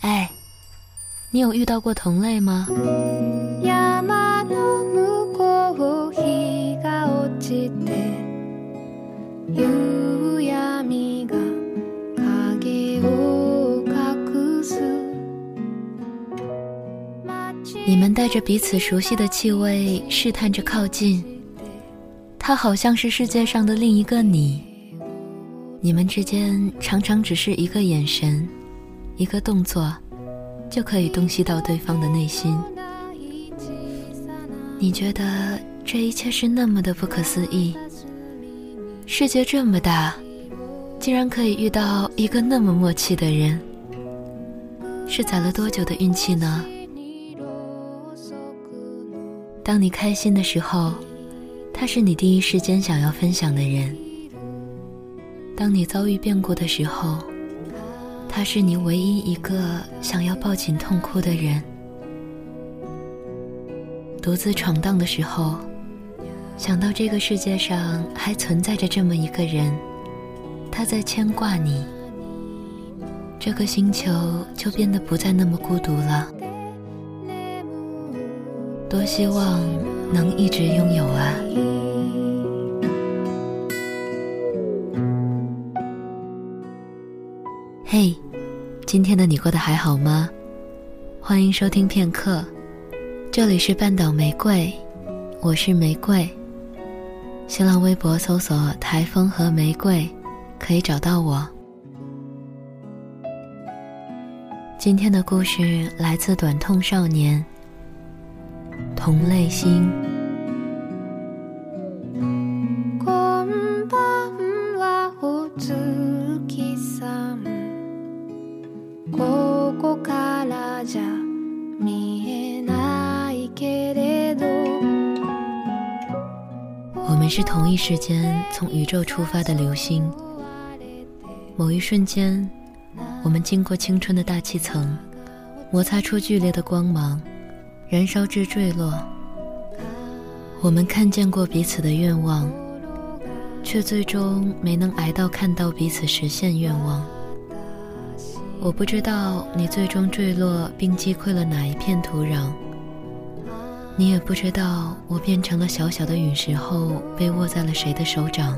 哎，你有遇到过同类吗？你们带着彼此熟悉的气味，试探着靠近。他好像是世界上的另一个你。你们之间常常只是一个眼神，一个动作，就可以洞悉到对方的内心。你觉得这一切是那么的不可思议。世界这么大，竟然可以遇到一个那么默契的人，是攒了多久的运气呢？当你开心的时候，他是你第一时间想要分享的人；当你遭遇变故的时候，他是你唯一一个想要抱紧痛哭的人；独自闯荡的时候，想到这个世界上还存在着这么一个人，他在牵挂你，这个星球就变得不再那么孤独了。多希望能一直拥有啊！今天的你过得还好吗？欢迎收听片刻，这里是半岛玫瑰，我是玫瑰。新浪微博搜索“台风和玫瑰”，可以找到我。今天的故事来自短痛少年。同类心。时间从宇宙出发的流星。某一瞬间，我们经过青春的大气层，摩擦出剧烈的光芒。燃烧至坠落。我们看见过彼此的愿望，却最终没能挨到看到彼此实现愿望。我不知道你最终坠落并击溃了哪一片土壤，你也不知道我变成了小小的陨石后被握在了谁的手掌。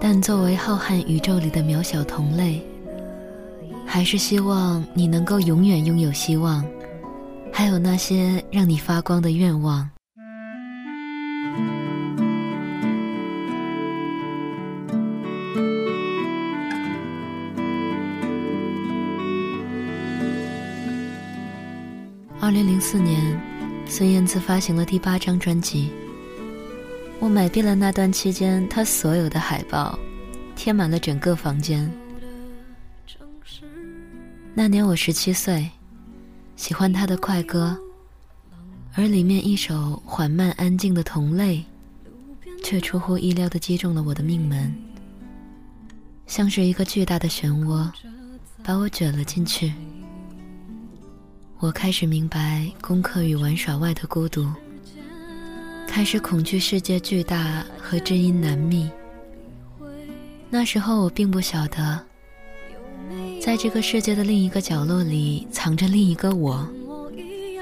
但作为浩瀚宇宙里的渺小同类，还是希望你能够永远拥有希望。还有那些让你发光的愿望。二零零四年，孙燕姿发行了第八张专辑。我买遍了那段期间她所有的海报，贴满了整个房间。那年我十七岁。喜欢他的快歌，而里面一首缓慢安静的《同类》，却出乎意料的击中了我的命门，像是一个巨大的漩涡，把我卷了进去。我开始明白功课与玩耍外的孤独，开始恐惧世界巨大和知音难觅。那时候我并不晓得。在这个世界的另一个角落里，藏着另一个我，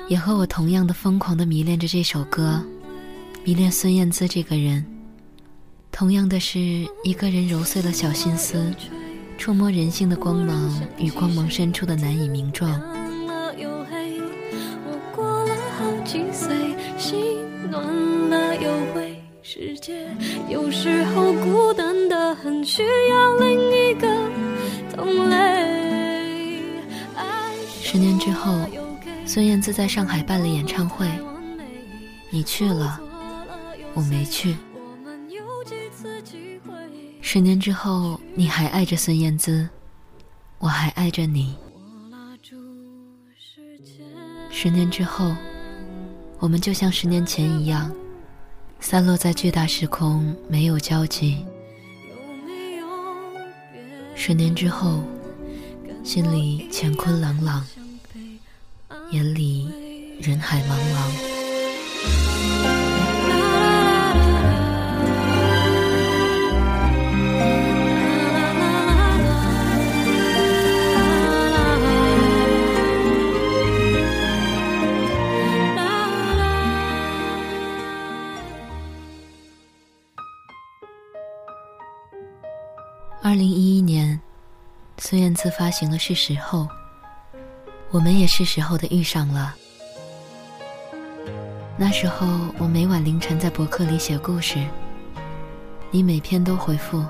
也和我同样的疯狂的迷恋着这首歌，迷恋孙燕姿这个人。同样的是，一个人揉碎了小心思，触摸人性的光芒与光芒深处的难以名状。需要另一个同类。十年之后，孙燕姿在上海办了演唱会。你去了，我没去。十年之后，你还爱着孙燕姿，我还爱着你。十年之后，我们就像十年前一样，散落在巨大时空，没有交集。十年之后，心里乾坤朗朗。眼里人海茫茫。二零一一年孙燕姿发行了《是时候》，我们也是时候的遇上了。那时候我每晚凌晨在博客里写故事，你每篇都回复。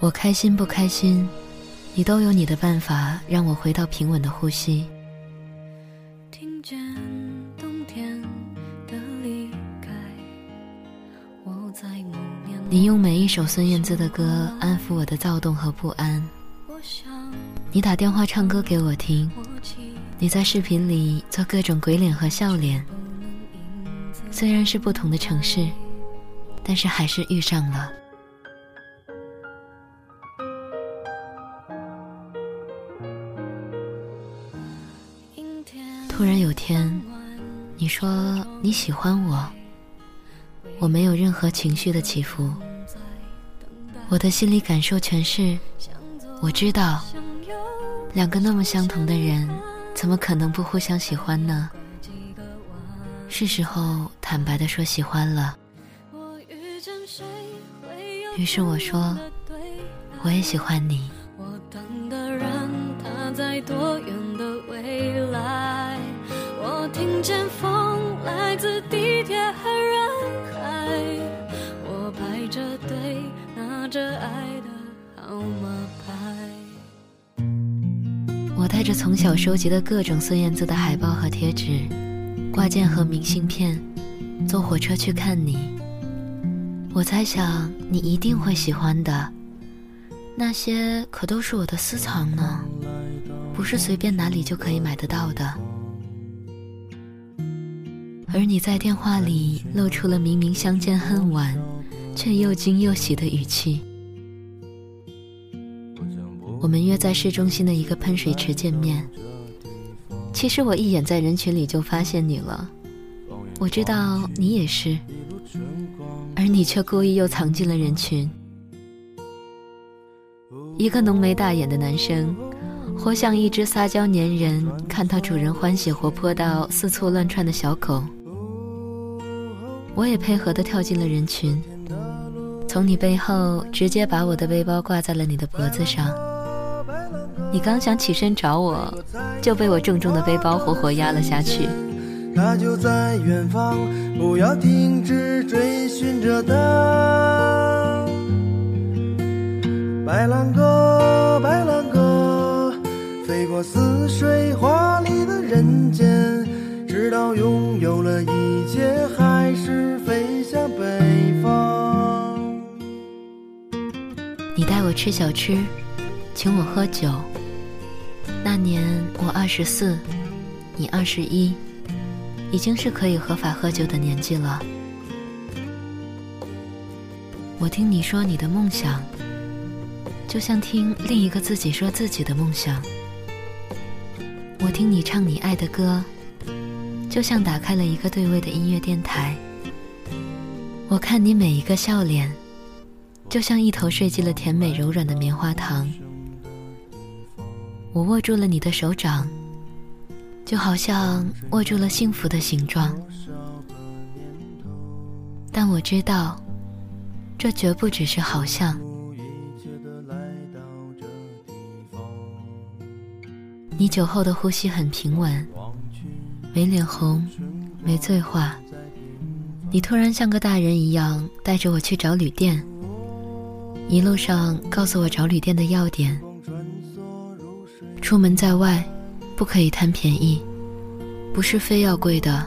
我开心不开心，你都有你的办法让我回到平稳的呼吸。听见冬天，你用每一首孙燕姿的歌安抚我的躁动和不安。你打电话唱歌给我听，你在视频里做各种鬼脸和笑脸。虽然是不同的城市，但是还是遇上了。突然有天，你说你喜欢我，我没有任何情绪的起伏，我的心里感受全是，我知道，两个那么相同的人，怎么可能不互相喜欢呢？是时候坦白的说喜欢了。于是我说，我也喜欢你。我带着从小收集的各种孙燕姿的海报和贴纸。挂件和明信片，坐火车去看你。我猜想你一定会喜欢的，那些可都是我的私藏呢，不是随便哪里就可以买得到的。而你在电话里露出了明明相见恨晚，却又惊又喜的语气。我们约在市中心的一个喷水池见面。其实我一眼在人群里就发现你了，我知道你也是，而你却故意又藏进了人群。一个浓眉大眼的男生，活像一只撒娇粘人、看到主人欢喜活泼到四处乱窜的小狗。我也配合的跳进了人群，从你背后直接把我的背包挂在了你的脖子上。你刚想起身找我，就被我重重的背包活活压了下去。他就在远方，不要停止追寻着他。白兰鸽，白兰鸽，飞过似水华丽的人间，直到拥有了一切，还是飞向北方。你带我吃小吃，请我喝酒。二十四，你二十一，已经是可以合法喝酒的年纪了。我听你说你的梦想，就像听另一个自己说自己的梦想。我听你唱你爱的歌，就像打开了一个对味的音乐电台。我看你每一个笑脸，就像一头睡进了甜美柔软的棉花糖。我握住了你的手掌，就好像握住了幸福的形状。但我知道，这绝不只是好像。你酒后的呼吸很平稳，没脸红，没醉话。你突然像个大人一样，带着我去找旅店，一路上告诉我找旅店的要点。出门在外，不可以贪便宜，不是非要贵的，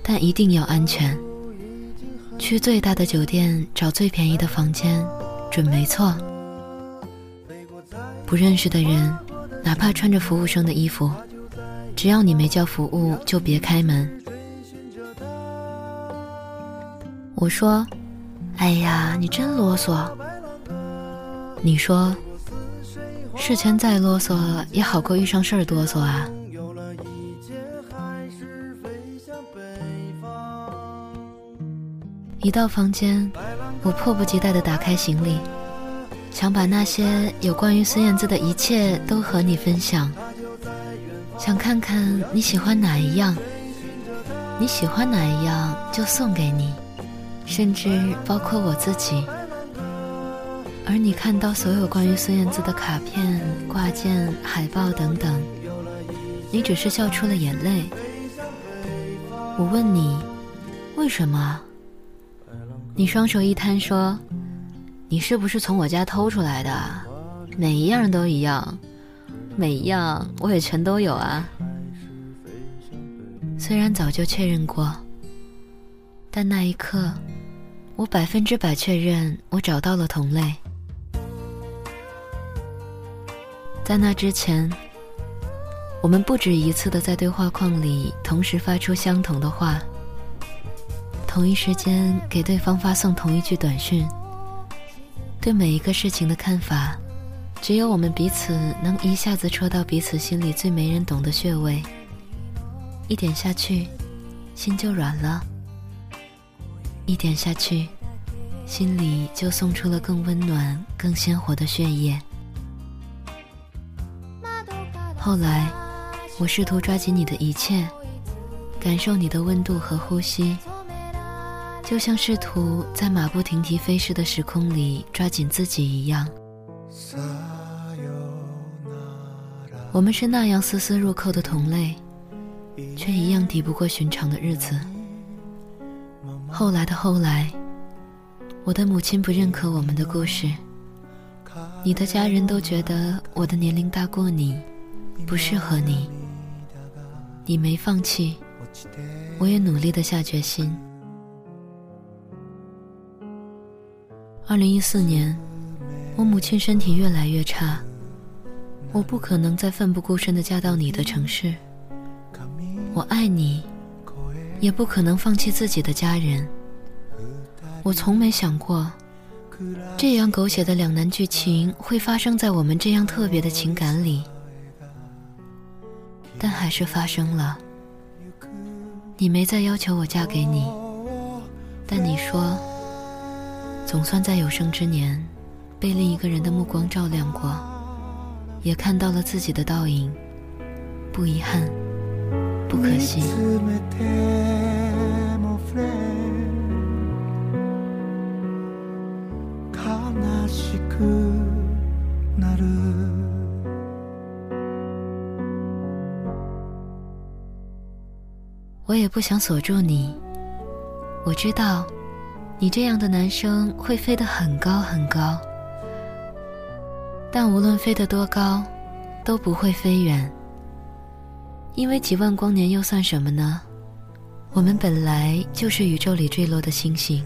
但一定要安全。去最大的酒店找最便宜的房间，准没错。不认识的人，哪怕穿着服务生的衣服，只要你没叫服务，就别开门。我说：“哎呀，你真啰嗦。”你说。事前再啰嗦也好过遇上事儿哆嗦啊！一到房间，我迫不及待地打开行李，想把那些有关于孙燕姿的一切都和你分享，想看看你喜欢哪一样，你喜欢哪一样就送给你，甚至包括我自己。而你看到所有关于孙燕姿的卡片、挂件、海报等等，你只是笑出了眼泪。我问你，为什么？你双手一摊说：“你是不是从我家偷出来的？每一样都一样，每一样我也全都有啊。”虽然早就确认过，但那一刻，我百分之百确认我找到了同类。在那之前，我们不止一次的在对话框里同时发出相同的话，同一时间给对方发送同一句短讯。对每一个事情的看法，只有我们彼此能一下子戳到彼此心里最没人懂的穴位。一点下去，心就软了；一点下去，心里就送出了更温暖、更鲜活的血液。后来，我试图抓紧你的一切，感受你的温度和呼吸，就像试图在马不停蹄飞逝的时空里抓紧自己一样。我们是那样丝丝入扣的同类。却一样抵不过寻常的日子。后来的后来，我的母亲不认可我们的故事，你的家人都觉得我的年龄大过你，不适合你。你没放弃，我也努力的下决心。二零一四年，我母亲身体越来越差，我不可能再奋不顾身的嫁到你的城市。我爱你，也不可能放弃自己的家人。我从没想过，这样狗血的两难剧情会发生在我们这样特别的情感里，但还是发生了。你没再要求我嫁给你，但你说，总算在有生之年，被另一个人的目光照亮过，也看到了自己的倒影，不遗憾。不可惜。我也不想锁住你。我知道，你这样的男生会飞得很高很高，但无论飞得多高，都不会飞远。因为几万光年又算什么呢？我们本来就是宇宙里坠落的星星，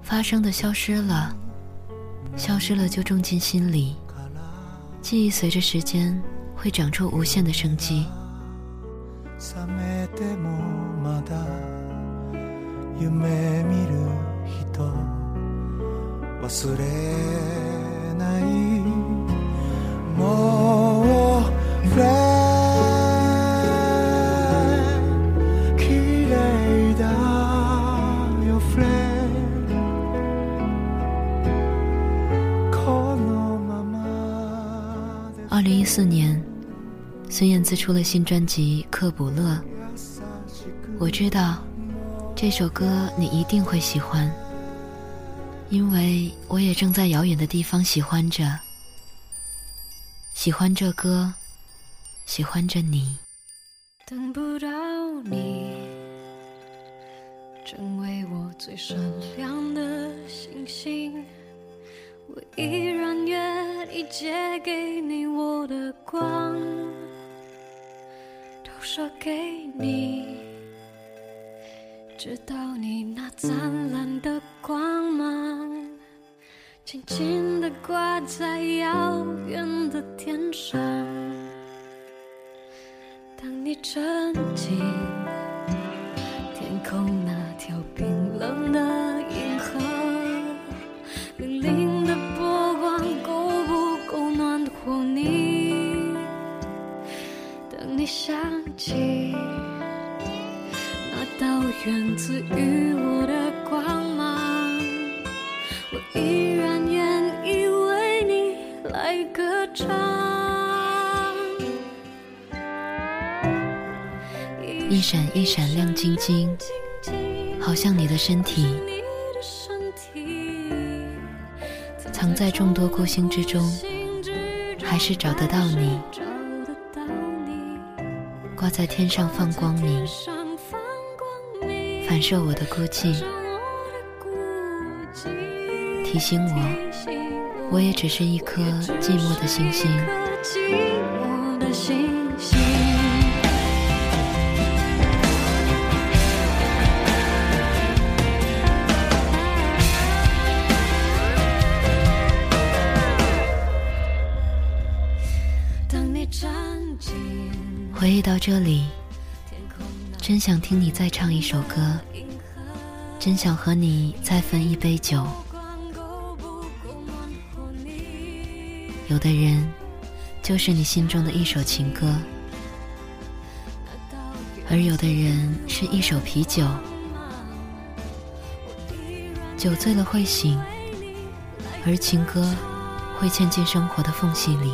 发生的消失了，消失了就种进心里，记忆随着时间会长出无限的生机。覚めてもまだ夢見る人忘れないもうフレ綺麗だよフレこのままで。二零一四年孙燕姿出了新专辑《克卜勒》。我知道这首歌你一定会喜欢，因为我也正在遥远的地方喜欢着。喜欢这歌，喜欢着你。等不到你，成为我最闪亮的星星。我依然愿意借给你我的光，说给你，直到你那灿烂的光芒，轻轻地挂在遥远的天上。当你沉浸天空那条冰冷的。源闪亮晶晶，好像你的身体，藏在众多孤星之中，还是找得到你，挂在天上放光明，反射我的孤寂，提醒我，我也只是一颗寂寞的星星。回忆到这里，真想听你再唱一首歌，真想和你再分一杯酒。有的人，就是你心中的一首情歌，而有的人是一首啤酒，酒醉了会醒，而情歌会嵌进生活的缝隙里。